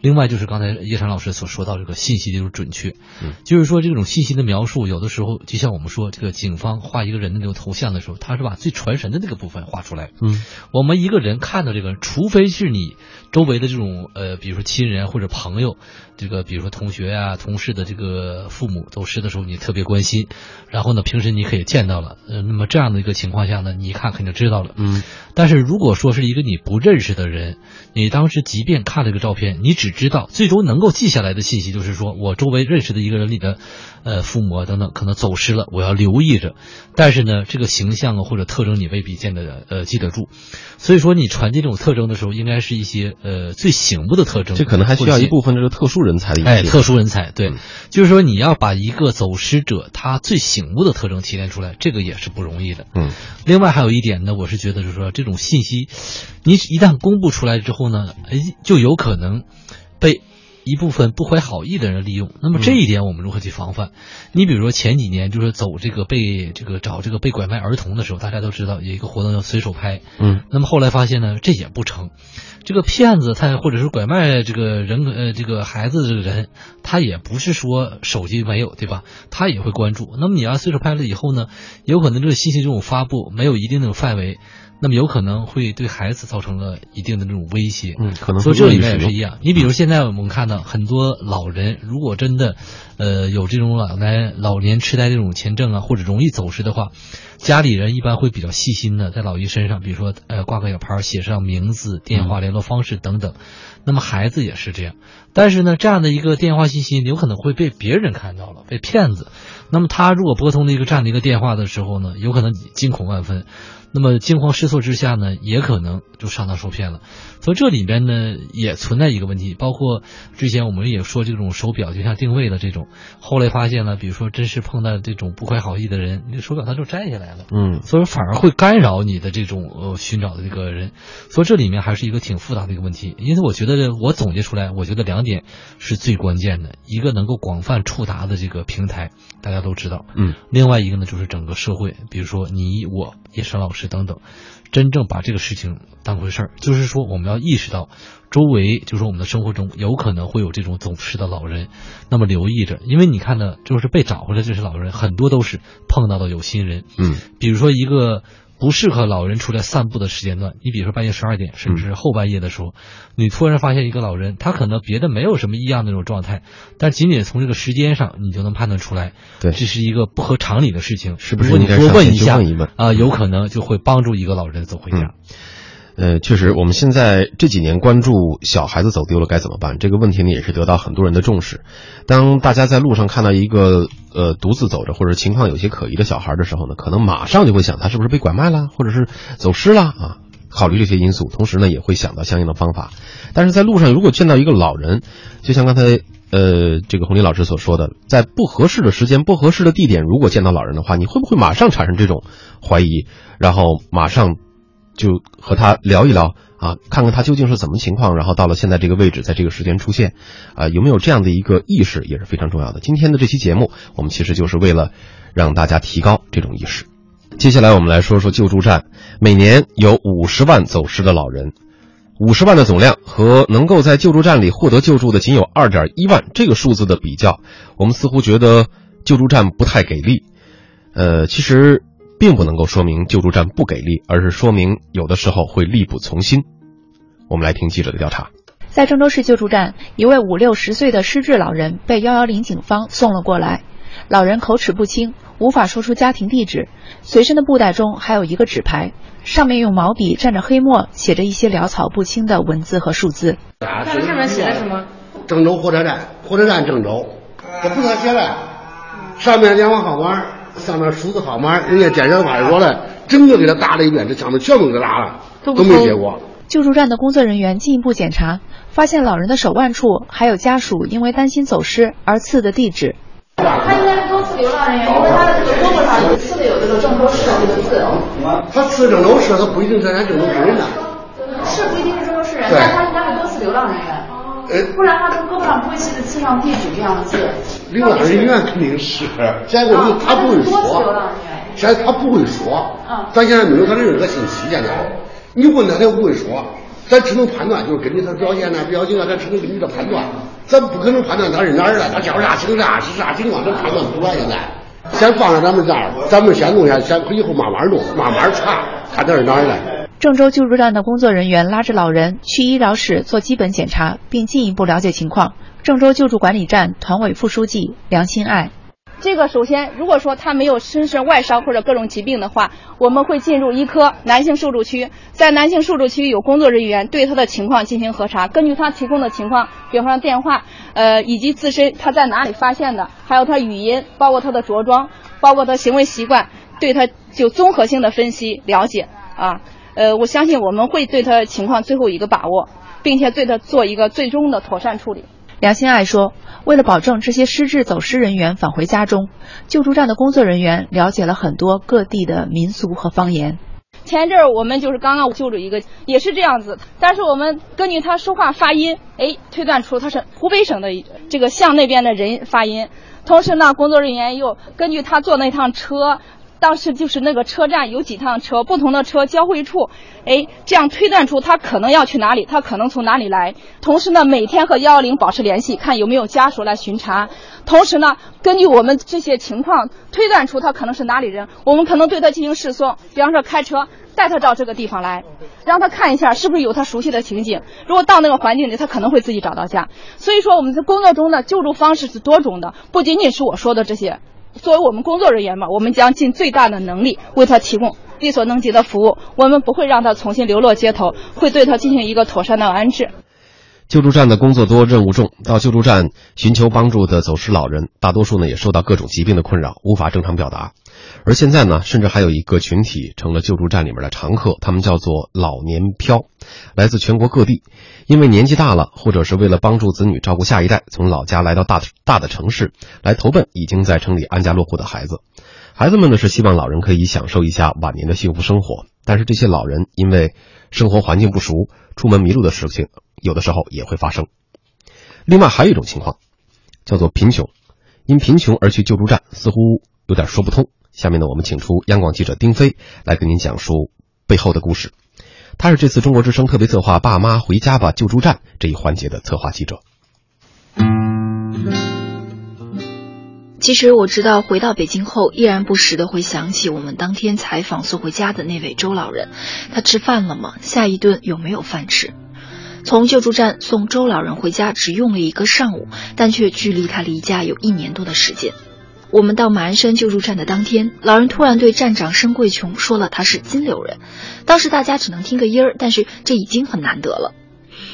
另外就是刚才叶山老师所说到这个信息的这种准确，嗯，就是说这种信息的描述，有的时候就像我们说这个警方画一个人的那种头像的时候，他是把最传神的那个部分画出来。嗯，我们一个人看到这个人，除非是你周围的这种呃，比如说亲人或者朋友，这个比如说同学啊、同事的这个父母走失的时候，你特别关心，然后呢，平时你可以见到了，呃，那么这样的一个情况下呢，你一看肯定知道了。嗯，但是如果说是一个你不认识的人，你当时即便看了这个照片，你只知道最终能够记下来的信息就是说我周围认识的一个人里的，呃，父母啊等等可能走失了，我要留意着。但是呢，这个形象啊或者特征你未必见得呃记得住，所以说你传递这种特征的时候，应该是一些呃最醒目的特征。这可能还需要一部分这个特殊人才的哎，特殊人才对，嗯就是说你要把一个走失者他最醒目的特征提炼出来，这个也是不容易的。嗯，另外还有一点呢，我是觉得就是说这种信息，你一旦公布出来之后呢，哎，就有可能被一部分不怀好意的人利用。那么这一点我们如何去防范？你比如说前几年就是走这个被这个找这个被拐卖儿童的时候，大家都知道有一个活动叫随手拍。嗯，那么后来发现呢，这也不成。这个骗子他或者是拐卖这个人呃这个孩子的这个人，他也不是说手机没有对吧？他也会关注。那么你要随手拍了以后呢，有可能这个信息这种发布没有一定的范围，那么有可能会对孩子造成了一定的这种威胁。嗯，可能所以这里面也是一样。你比如现在我们看到很多老人，如果真的呃有这种老年老年痴呆这种前症啊，或者容易走失的话，家里人一般会比较细心的在老爷身上，比如说呃挂个小牌，写上名字、电话、联络方式等等。那么孩子也是这样，但是呢，这样的一个电话信息有可能会被别人看到了，被骗子。那么他如果拨通了一个这样的一个电话的时候呢，有可能惊恐万分。那么惊慌失措之下呢，也可能就上当受骗了。所以这里边呢也存在一个问题，包括之前我们也说这种手表就像定位的这种，后来发现了，比如说真是碰到这种不怀好意的人，你手表他就摘下来了，嗯，所以反而会干扰你的这种呃寻找的这个人。所以这里面还是一个挺复杂的一个问题。因此，我觉得我总结出来，我觉得两点是最关键的：一个能够广泛触达的这个平台，大家都知道，嗯，另外一个呢就是整个社会，比如说你我。叶山老师等等，真正把这个事情当回事儿，就是说我们要意识到，周围就是我们的生活中有可能会有这种走失的老人，那么留意着，因为你看呢，就是被找回来这些老人，很多都是碰到的有心人，嗯，比如说一个。不适合老人出来散步的时间段，你比如说半夜十二点，甚至是后半夜的时候，你突然发现一个老人，他可能别的没有什么异样的那种状态，但仅仅从这个时间上，你就能判断出来，对，这是一个不合常理的事情。是不是你多问一下问啊，有可能就会帮助一个老人走回家。呃，确实，我们现在这几年关注小孩子走丢了该怎么办这个问题呢，也是得到很多人的重视。当大家在路上看到一个呃独自走着或者情况有些可疑的小孩的时候呢，可能马上就会想他是不是被拐卖了，或者是走失了啊？考虑这些因素，同时呢也会想到相应的方法。但是在路上如果见到一个老人，就像刚才呃这个洪林老师所说的，在不合适的时间、不合适的地点，如果见到老人的话，你会不会马上产生这种怀疑，然后马上？就和他聊一聊啊，看看他究竟是怎么情况，然后到了现在这个位置，在这个时间出现，啊，有没有这样的一个意识也是非常重要的。今天的这期节目，我们其实就是为了让大家提高这种意识。接下来我们来说说救助站，每年有五十万走失的老人，五十万的总量和能够在救助站里获得救助的仅有二点一万，这个数字的比较，我们似乎觉得救助站不太给力。呃，其实。并不能够说明救助站不给力，而是说明有的时候会力不从心。我们来听记者的调查。在郑州市救助站，一位五六十岁的失智老人被幺幺零警方送了过来。老人口齿不清，无法说出家庭地址，随身的布袋中还有一个纸牌，上面用毛笔蘸着黑墨写着一些潦草不清的文字和数字。那上面写的什么？郑州火车站，火车站郑州。这不能写的，上面电话号码。上面数字号码，人家建设派出所的，整个给他打了一遍，这上面全部给他打了，都没结果。救助站的工作人员进一步检查，发现老人的手腕处还有家属因为担心走失而刺的地址。他应该是多次流浪人员，因为他的这个胳膊上刺的有这个郑州市的这个字。他刺郑州市，他不一定是咱郑州市人呐。是不一定是郑州市人，但他应该是多次流浪人员。不然他这个胳膊上不会写的刺上地址这样的字。流浪人员肯定是，现在问题他不会说，现在他不会说，咱现在没有他的任何信息，现在你问他他又不会说，咱只能判断，就是根据他表现呢、表情啊，咱只能根据他判断，咱不可能判断他是哪儿的，他叫啥姓啥是啥情况，咱判断不出来。现在先放在咱们这儿，咱们先弄下，先以后慢慢弄，慢慢查，看他是哪儿的。郑州救助站的工作人员拉着老人去医疗室做基本检查，并进一步了解情况。郑州救助管理站团委副书记梁新爱：这个首先，如果说他没有身上外伤或者各种疾病的话，我们会进入医科男性受助区，在男性受助区有工作人员对他的情况进行核查，根据他提供的情况，比方说电话，呃，以及自身他在哪里发现的，还有他语音，包括他的着装，包括他行为习惯，对他就综合性的分析了解啊。呃，我相信我们会对他情况最后一个把握，并且对他做一个最终的妥善处理。梁新爱说：“为了保证这些失智走失人员返回家中，救助站的工作人员了解了很多各地的民俗和方言。前一阵儿我们就是刚刚救助一个，也是这样子，但是我们根据他说话发音，哎，推断出他是湖北省的这个向那边的人发音。同时呢，工作人员又根据他坐那趟车。”当时就是那个车站有几趟车，不同的车交汇处，哎，这样推断出他可能要去哪里，他可能从哪里来。同时呢，每天和幺幺零保持联系，看有没有家属来巡查。同时呢，根据我们这些情况推断出他可能是哪里人，我们可能对他进行示送，比方说开车带他到这个地方来，让他看一下是不是有他熟悉的情景。如果到那个环境里，他可能会自己找到家。所以说，我们在工作中的救助方式是多种的，不仅仅是我说的这些。作为我们工作人员嘛，我们将尽最大的能力为他提供力所能及的服务。我们不会让他重新流落街头，会对他进行一个妥善的安置。救助站的工作多，任务重，到救助站寻求帮助的走失老人，大多数呢也受到各种疾病的困扰，无法正常表达。而现在呢，甚至还有一个群体成了救助站里面的常客，他们叫做老年漂，来自全国各地，因为年纪大了，或者是为了帮助子女照顾下一代，从老家来到大大的城市来投奔已经在城里安家落户的孩子。孩子们呢是希望老人可以享受一下晚年的幸福生活，但是这些老人因为生活环境不熟，出门迷路的事情有的时候也会发生。另外还有一种情况，叫做贫穷，因贫穷而去救助站，似乎有点说不通。下面呢，我们请出央广记者丁飞来跟您讲述背后的故事。他是这次中国之声特别策划“爸妈回家吧救助站”这一环节的策划记者。其实我知道，回到北京后，依然不时的会想起我们当天采访送回家的那位周老人。他吃饭了吗？下一顿有没有饭吃？从救助站送周老人回家只用了一个上午，但却距离他离家有一年多的时间。我们到马鞍山救助站的当天，老人突然对站长申贵琼说了他是金柳人。当时大家只能听个音儿，但是这已经很难得了。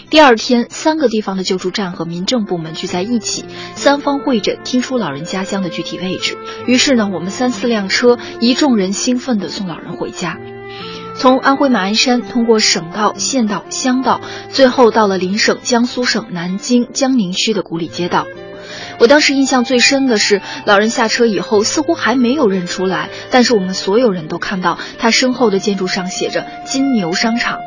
第二天，三个地方的救助站和民政部门聚在一起，三方会诊，听出老人家乡的具体位置。于是呢，我们三四辆车，一众人兴奋地送老人回家。从安徽马鞍山通过省道、县道、乡道，最后到了邻省江苏省南京江宁区的古里街道。我当时印象最深的是，老人下车以后似乎还没有认出来，但是我们所有人都看到他身后的建筑上写着“金牛商场”。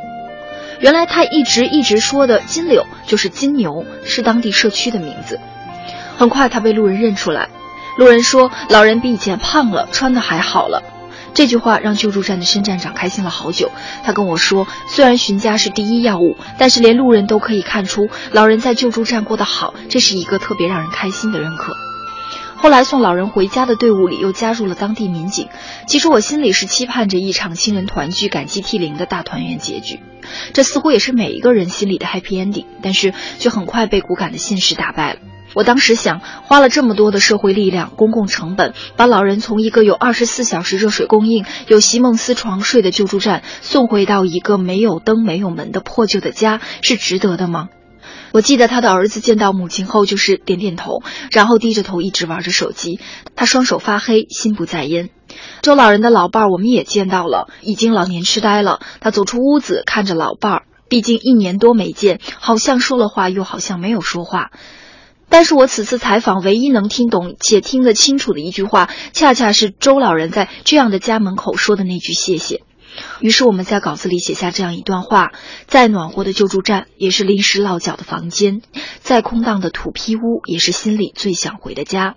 原来他一直一直说的金柳就是金牛，是当地社区的名字。很快他被路人认出来，路人说老人比以前胖了，穿的还好了。这句话让救助站的申站长开心了好久。他跟我说，虽然寻家是第一要务，但是连路人都可以看出老人在救助站过得好，这是一个特别让人开心的认可。后来送老人回家的队伍里又加入了当地民警。其实我心里是期盼着一场亲人团聚、感激涕零的大团圆结局，这似乎也是每一个人心里的 happy ending。但是却很快被骨感的现实打败了。我当时想，花了这么多的社会力量、公共成本，把老人从一个有二十四小时热水供应、有席梦思床睡的救助站送回到一个没有灯、没有门的破旧的家，是值得的吗？我记得他的儿子见到母亲后，就是点点头，然后低着头一直玩着手机。他双手发黑，心不在焉。周老人的老伴儿我们也见到了，已经老年痴呆了。他走出屋子，看着老伴儿，毕竟一年多没见，好像说了话，又好像没有说话。但是我此次采访唯一能听懂且听得清楚的一句话，恰恰是周老人在这样的家门口说的那句谢谢。于是我们在稿子里写下这样一段话：再暖和的救助站，也是临时落脚的房间；再空荡的土坯屋，也是心里最想回的家。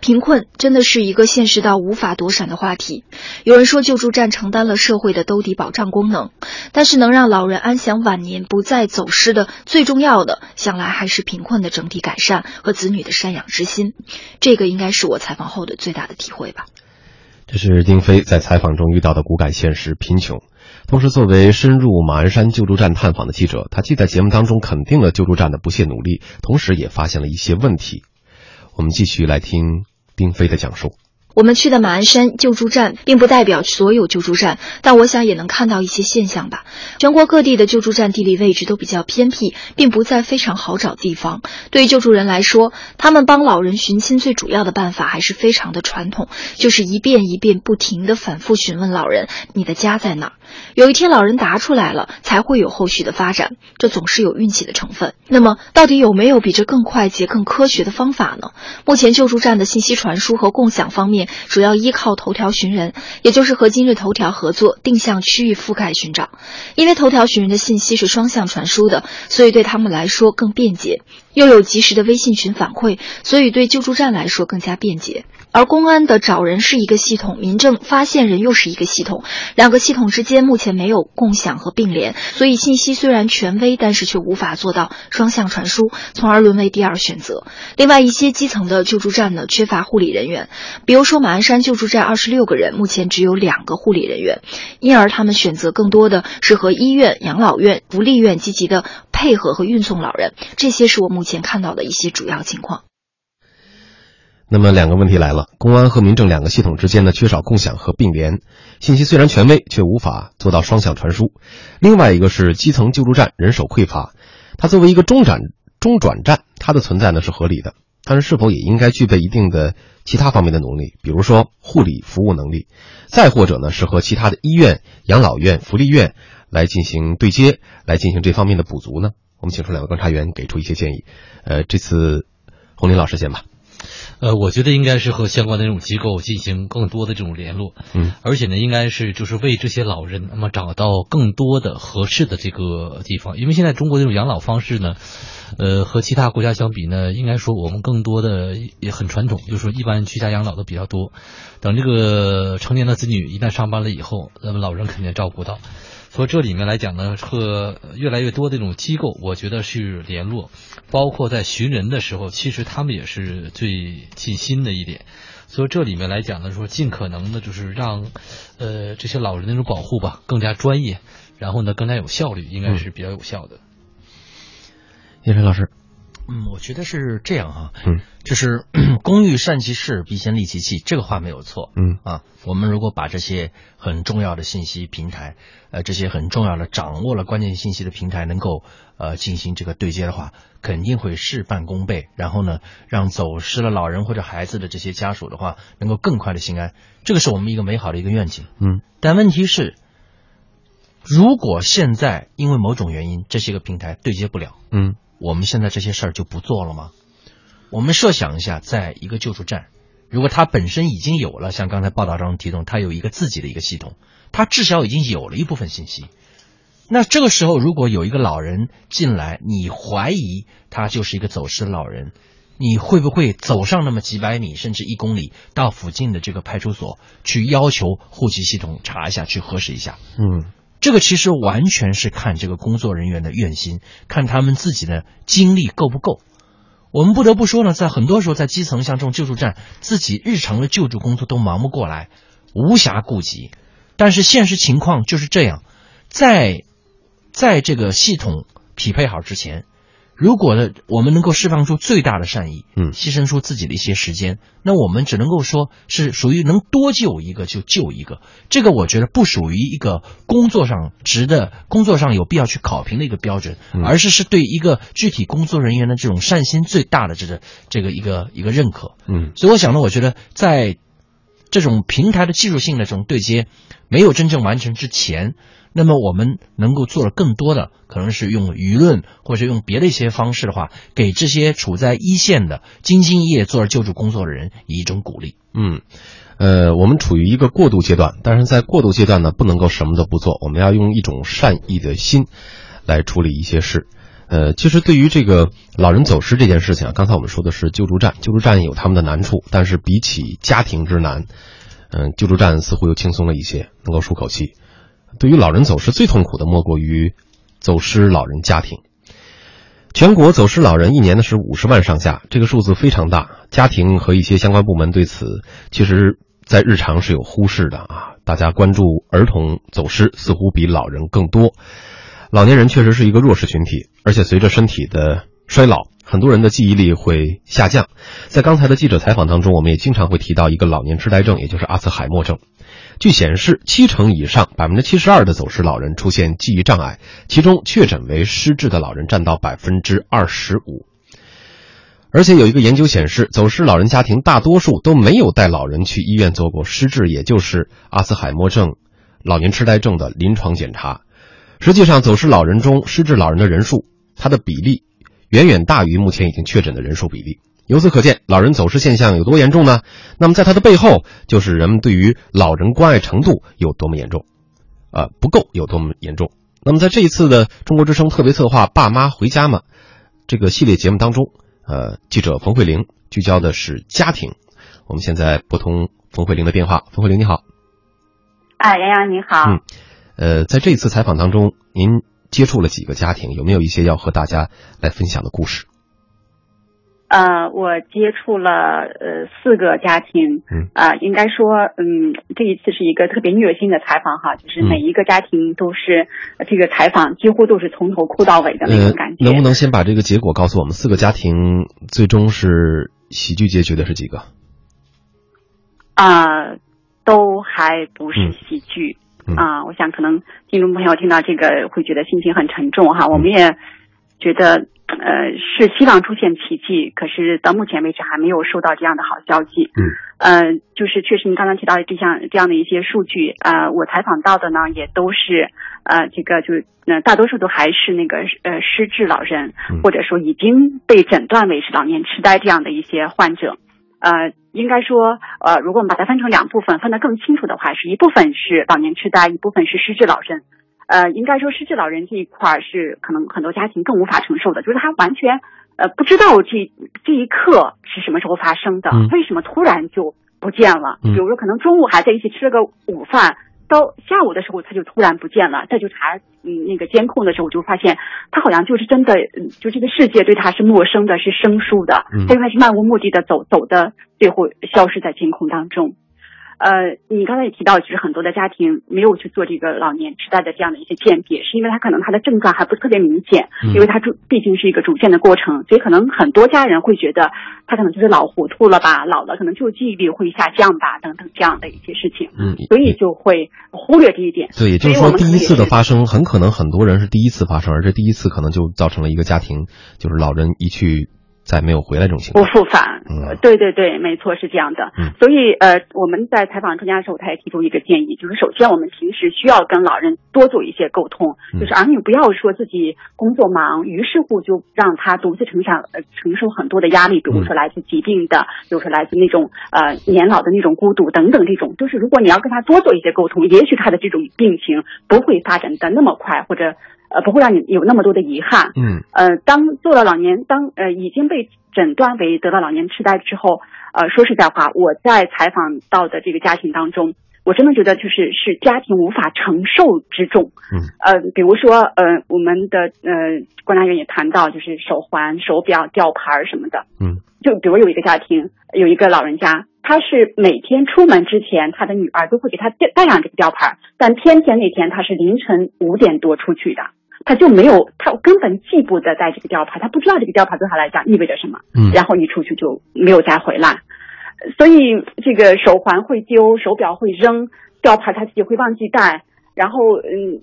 贫困真的是一个现实到无法躲闪的话题。有人说救助站承担了社会的兜底保障功能，但是能让老人安享晚年、不再走失的最重要的，想来还是贫困的整体改善和子女的赡养之心。这个应该是我采访后的最大的体会吧。这是丁飞在采访中遇到的骨感现实——贫穷。同时，作为深入马鞍山救助站探访的记者，他既在节目当中肯定了救助站的不懈努力，同时也发现了一些问题。我们继续来听丁飞的讲述。我们去的马鞍山救助站，并不代表所有救助站，但我想也能看到一些现象吧。全国各地的救助站地理位置都比较偏僻，并不在非常好找地方。对于救助人来说，他们帮老人寻亲最主要的办法还是非常的传统，就是一遍一遍不停的反复询问老人：“你的家在哪儿？”有一天老人答出来了，才会有后续的发展。这总是有运气的成分。那么，到底有没有比这更快捷、更科学的方法呢？目前救助站的信息传输和共享方面。主要依靠头条寻人，也就是和今日头条合作，定向区域覆盖寻找。因为头条寻人的信息是双向传输的，所以对他们来说更便捷。又有及时的微信群反馈，所以对救助站来说更加便捷。而公安的找人是一个系统，民政发现人又是一个系统，两个系统之间目前没有共享和并联，所以信息虽然权威，但是却无法做到双向传输，从而沦为第二选择。另外，一些基层的救助站呢，缺乏护理人员，比如说马鞍山救助站二十六个人，目前只有两个护理人员，因而他们选择更多的是和医院、养老院、福利院积极的配合和运送老人。这些是我目前看到的一些主要情况。那么两个问题来了：公安和民政两个系统之间呢缺少共享和并联，信息虽然权威，却无法做到双向传输；另外一个是基层救助站人手匮乏，它作为一个中转中转站，它的存在呢是合理的，但是是否也应该具备一定的其他方面的能力，比如说护理服务能力，再或者呢是和其他的医院、养老院、福利院来进行对接，来进行这方面的补足呢？我们请出两位观察员给出一些建议。呃，这次洪林老师先吧。呃，我觉得应该是和相关的这种机构进行更多的这种联络，嗯，而且呢，应该是就是为这些老人那么找到更多的合适的这个地方，因为现在中国这种养老方式呢，呃，和其他国家相比呢，应该说我们更多的也很传统，就是说一般居家养老的比较多，等这个成年的子女一旦上班了以后，那么老人肯定照顾到。所以这里面来讲呢，和越来越多的这种机构，我觉得是联络，包括在寻人的时候，其实他们也是最尽心的一点。所以这里面来讲呢，说尽可能的就是让，呃，这些老人那种保护吧更加专业，然后呢更加有效率，应该是比较有效的。叶飞老师。嗯，我觉得是这样哈，嗯，就是 工欲善其事，必先利其器，这个话没有错，嗯。啊，我们如果把这些很重要的信息平台，呃，这些很重要的掌握了关键信息的平台，能够呃进行这个对接的话，肯定会事半功倍，然后呢，让走失了老人或者孩子的这些家属的话，能够更快的心安，这个是我们一个美好的一个愿景，嗯，但问题是，如果现在因为某种原因，这些个平台对接不了，嗯。我们现在这些事儿就不做了吗？我们设想一下，在一个救助站，如果它本身已经有了，像刚才报道中提到，它有一个自己的一个系统，它至少已经有了一部分信息。那这个时候，如果有一个老人进来，你怀疑他就是一个走失的老人，你会不会走上那么几百米，甚至一公里，到附近的这个派出所去要求户籍系统查一下，去核实一下？嗯。这个其实完全是看这个工作人员的愿心，看他们自己的精力够不够。我们不得不说呢，在很多时候，在基层像这种救助站，自己日常的救助工作都忙不过来，无暇顾及。但是现实情况就是这样，在在这个系统匹配好之前。如果呢，我们能够释放出最大的善意，嗯，牺牲出自己的一些时间，那我们只能够说是属于能多救一个就救一个。这个我觉得不属于一个工作上值得、工作上有必要去考评的一个标准，而是是对一个具体工作人员的这种善心最大的这个这个一个一个认可。嗯，所以我想呢，我觉得在这种平台的技术性的这种对接没有真正完成之前。那么我们能够做的更多的，可能是用舆论或者用别的一些方式的话，给这些处在一线的兢兢业业做救助工作的人以一种鼓励。嗯，呃，我们处于一个过渡阶段，但是在过渡阶段呢，不能够什么都不做，我们要用一种善意的心来处理一些事。呃，其实对于这个老人走失这件事情啊，刚才我们说的是救助站，救助站有他们的难处，但是比起家庭之难，嗯，救助站似乎又轻松了一些，能够舒口气。对于老人走失最痛苦的莫过于走失老人家庭。全国走失老人一年呢是五十万上下，这个数字非常大。家庭和一些相关部门对此，其实在日常是有忽视的啊。大家关注儿童走失似乎比老人更多。老年人确实是一个弱势群体，而且随着身体的衰老，很多人的记忆力会下降。在刚才的记者采访当中，我们也经常会提到一个老年痴呆症，也就是阿兹海默症。据显示，七成以上，百分之七十二的走失老人出现记忆障碍，其中确诊为失智的老人占到百分之二十五。而且有一个研究显示，走失老人家庭大多数都没有带老人去医院做过失智，也就是阿兹海默症、老年痴呆症的临床检查。实际上，走失老人中失智老人的人数，它的比例远远大于目前已经确诊的人数比例。由此可见，老人走失现象有多严重呢？那么，在它的背后，就是人们对于老人关爱程度有多么严重，啊，不够有多么严重。那么，在这一次的中国之声特别策划“爸妈回家吗”这个系列节目当中，呃，记者冯慧玲聚焦的是家庭。我们现在拨通冯慧玲的电话。冯慧玲，你好。哎，杨洋，你好。嗯，呃，在这一次采访当中，您接触了几个家庭？有没有一些要和大家来分享的故事？呃，我接触了呃四个家庭，嗯，啊，应该说，嗯，这一次是一个特别虐心的采访哈，就是每一个家庭都是这个采访几乎都是从头哭到尾的那种感觉。能不能先把这个结果告诉我们？四个家庭最终是喜剧结局的是几个？啊，都还不是喜剧啊！我想可能听众朋友听到这个会觉得心情很沉重哈，我们也。觉得呃是希望出现奇迹，可是到目前为止还没有收到这样的好消息。嗯，呃，就是确实您刚刚提到的这项这样的一些数据，呃，我采访到的呢也都是呃这个就是呃大多数都还是那个呃失智老人，或者说已经被诊断为是老年痴呆这样的一些患者。呃，应该说，呃，如果我们把它分成两部分，分得更清楚的话，是一部分是老年痴呆，一部分是失智老人。呃，应该说失智老人这一块是可能很多家庭更无法承受的，就是他完全呃不知道这这一刻是什么时候发生的，为什么突然就不见了？比如说，可能中午还在一起吃了个午饭。到下午的时候，他就突然不见了。再就查嗯那个监控的时候，我就发现他好像就是真的，就这个世界对他是陌生的，是生疏的。他就开始漫无目的的走，走的最后消失在监控当中。呃，你刚才也提到，就是很多的家庭没有去做这个老年痴呆的这样的一些鉴别，是因为他可能他的症状还不是特别明显，因为他主毕竟是一个逐渐的过程，所以可能很多家人会觉得他可能就是老糊涂了吧，老了可能就记忆力会下降吧，等等这样的一些事情，嗯，所以就会忽略这一点。对，也就是说第一次的发生，很可能很多人是第一次发生，而这第一次可能就造成了一个家庭，就是老人一去。再没有回来这种情况，不复返。嗯，对对对，没错是这样的。嗯，所以呃，我们在采访专家的时候，他也提出一个建议，就是首先我们平时需要跟老人多做一些沟通，就是儿女不要说自己工作忙，于是乎就让他独自承上呃承受很多的压力，比如说来自疾病的，比如说来自那种呃年老的那种孤独等等这种，就是如果你要跟他多做一些沟通，也许他的这种病情不会发展的那么快，或者。呃，不会让你有那么多的遗憾。嗯。呃，当做了老年，当呃已经被诊断为得了老年痴呆之后，呃，说实在话，我在采访到的这个家庭当中，我真的觉得就是是家庭无法承受之重。嗯。呃，比如说，呃，我们的呃观察员也谈到，就是手环、手表、吊牌什么的。嗯。就比如有一个家庭，有一个老人家，他是每天出门之前，他的女儿都会给他戴戴上这个吊牌，但偏偏那天他是凌晨五点多出去的。他就没有，他根本记不得带这个吊牌，他不知道这个吊牌对他来讲意味着什么。嗯，然后一出去就没有再回来，所以这个手环会丢，手表会扔，吊牌他自己会忘记带，然后嗯，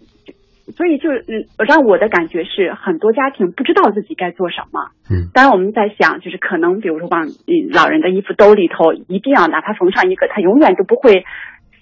所以就嗯，让我的感觉是很多家庭不知道自己该做什么。嗯，当然我们在想，就是可能比如说往老人的衣服兜里头一定要哪怕缝上一个，他永远都不会。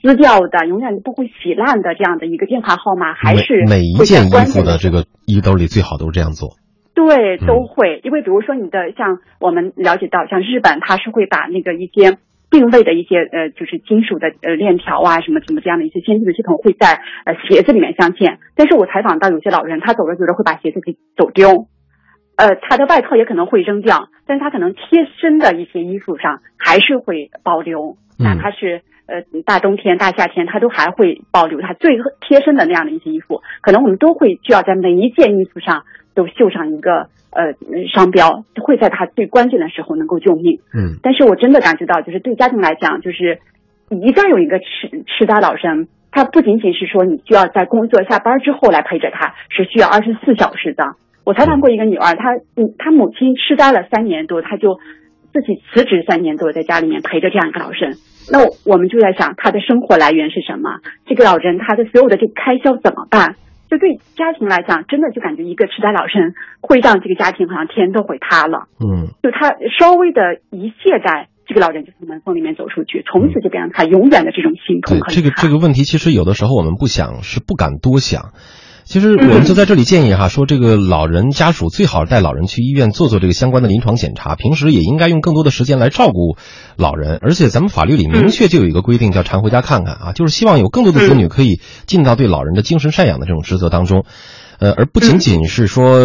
撕掉的，永远都不会洗烂的这样的一个电话号码，还是每一件衣服的这个衣兜里最好都是这样做。对，都会，因为比如说你的像我们了解到，像日本，它是会把那个一些定位的一些呃，就是金属的呃链条啊，什么什么这样的一些先进的系统会在呃鞋子里面镶嵌。但是我采访到有些老人，他走着走着会把鞋子给走丢，呃，他的外套也可能会扔掉，但是他可能贴身的一些衣服上还是会保留，哪怕是。呃，大冬天、大夏天，他都还会保留他最贴身的那样的一些衣服。可能我们都会需要在每一件衣服上都绣上一个呃商标，会在他最关键的时候能够救命。嗯。但是我真的感觉到，就是对家庭来讲，就是一旦有一个痴痴呆老人，他不仅仅是说你需要在工作下班之后来陪着他，是需要二十四小时的。我采访过一个女儿，她嗯，她母亲痴呆了三年多，她就。自己辞职三年多，在家里面陪着这样一个老人，那我们就在想他的生活来源是什么？这个老人他的所有的这个开销怎么办？就对家庭来讲，真的就感觉一个痴呆老人会让这个家庭好像天都会塌了。嗯，就他稍微的一懈怠，这个老人就从门缝里面走出去，从此就变成他永远的这种心痛。这个这个问题，其实有的时候我们不想是不敢多想。其实我们就在这里建议哈，说这个老人家属最好带老人去医院做做这个相关的临床检查，平时也应该用更多的时间来照顾老人。而且咱们法律里明确就有一个规定，叫常回家看看啊，就是希望有更多的子女可以尽到对老人的精神赡养的这种职责当中，呃，而不仅仅是说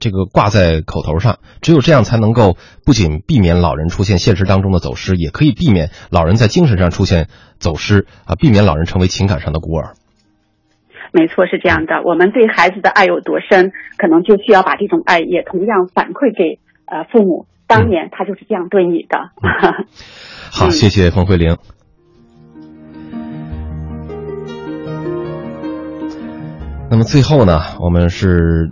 这个挂在口头上，只有这样才能够不仅避免老人出现现实当中的走失，也可以避免老人在精神上出现走失啊，避免老人成为情感上的孤儿。没错，是这样的。我们对孩子的爱有多深，可能就需要把这种爱也同样反馈给呃父母。当年他就是这样对你的。好，谢谢冯慧玲。那么最后呢，我们是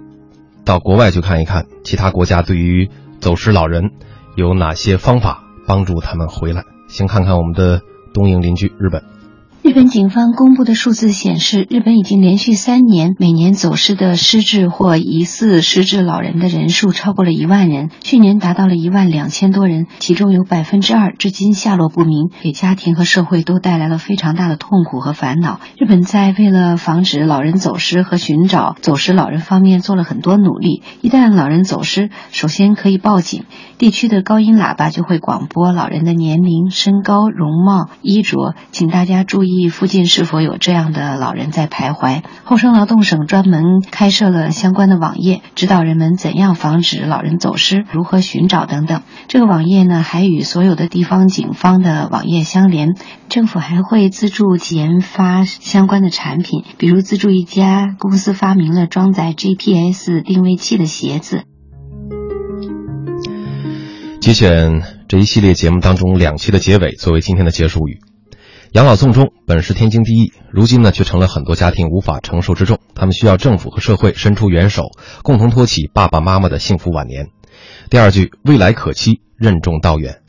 到国外去看一看，其他国家对于走失老人有哪些方法帮助他们回来。先看看我们的东瀛邻居日本。日本警方公布的数字显示，日本已经连续三年每年走失的失智或疑似失智老人的人数超过了一万人，去年达到了一万两千多人，其中有百分之二至今下落不明，给家庭和社会都带来了非常大的痛苦和烦恼。日本在为了防止老人走失和寻找走失老人方面做了很多努力。一旦老人走失，首先可以报警，地区的高音喇叭就会广播老人的年龄、身高、容貌、衣着，请大家注意。附近是否有这样的老人在徘徊？厚生劳动省专门开设了相关的网页，指导人们怎样防止老人走失、如何寻找等等。这个网页呢，还与所有的地方警方的网页相连。政府还会资助研发相关的产品，比如资助一家公司发明了装载 GPS 定位器的鞋子。节选这一系列节目当中两期的结尾，作为今天的结束语。养老送终本是天经地义，如今呢却成了很多家庭无法承受之重。他们需要政府和社会伸出援手，共同托起爸爸妈妈的幸福晚年。第二句，未来可期，任重道远。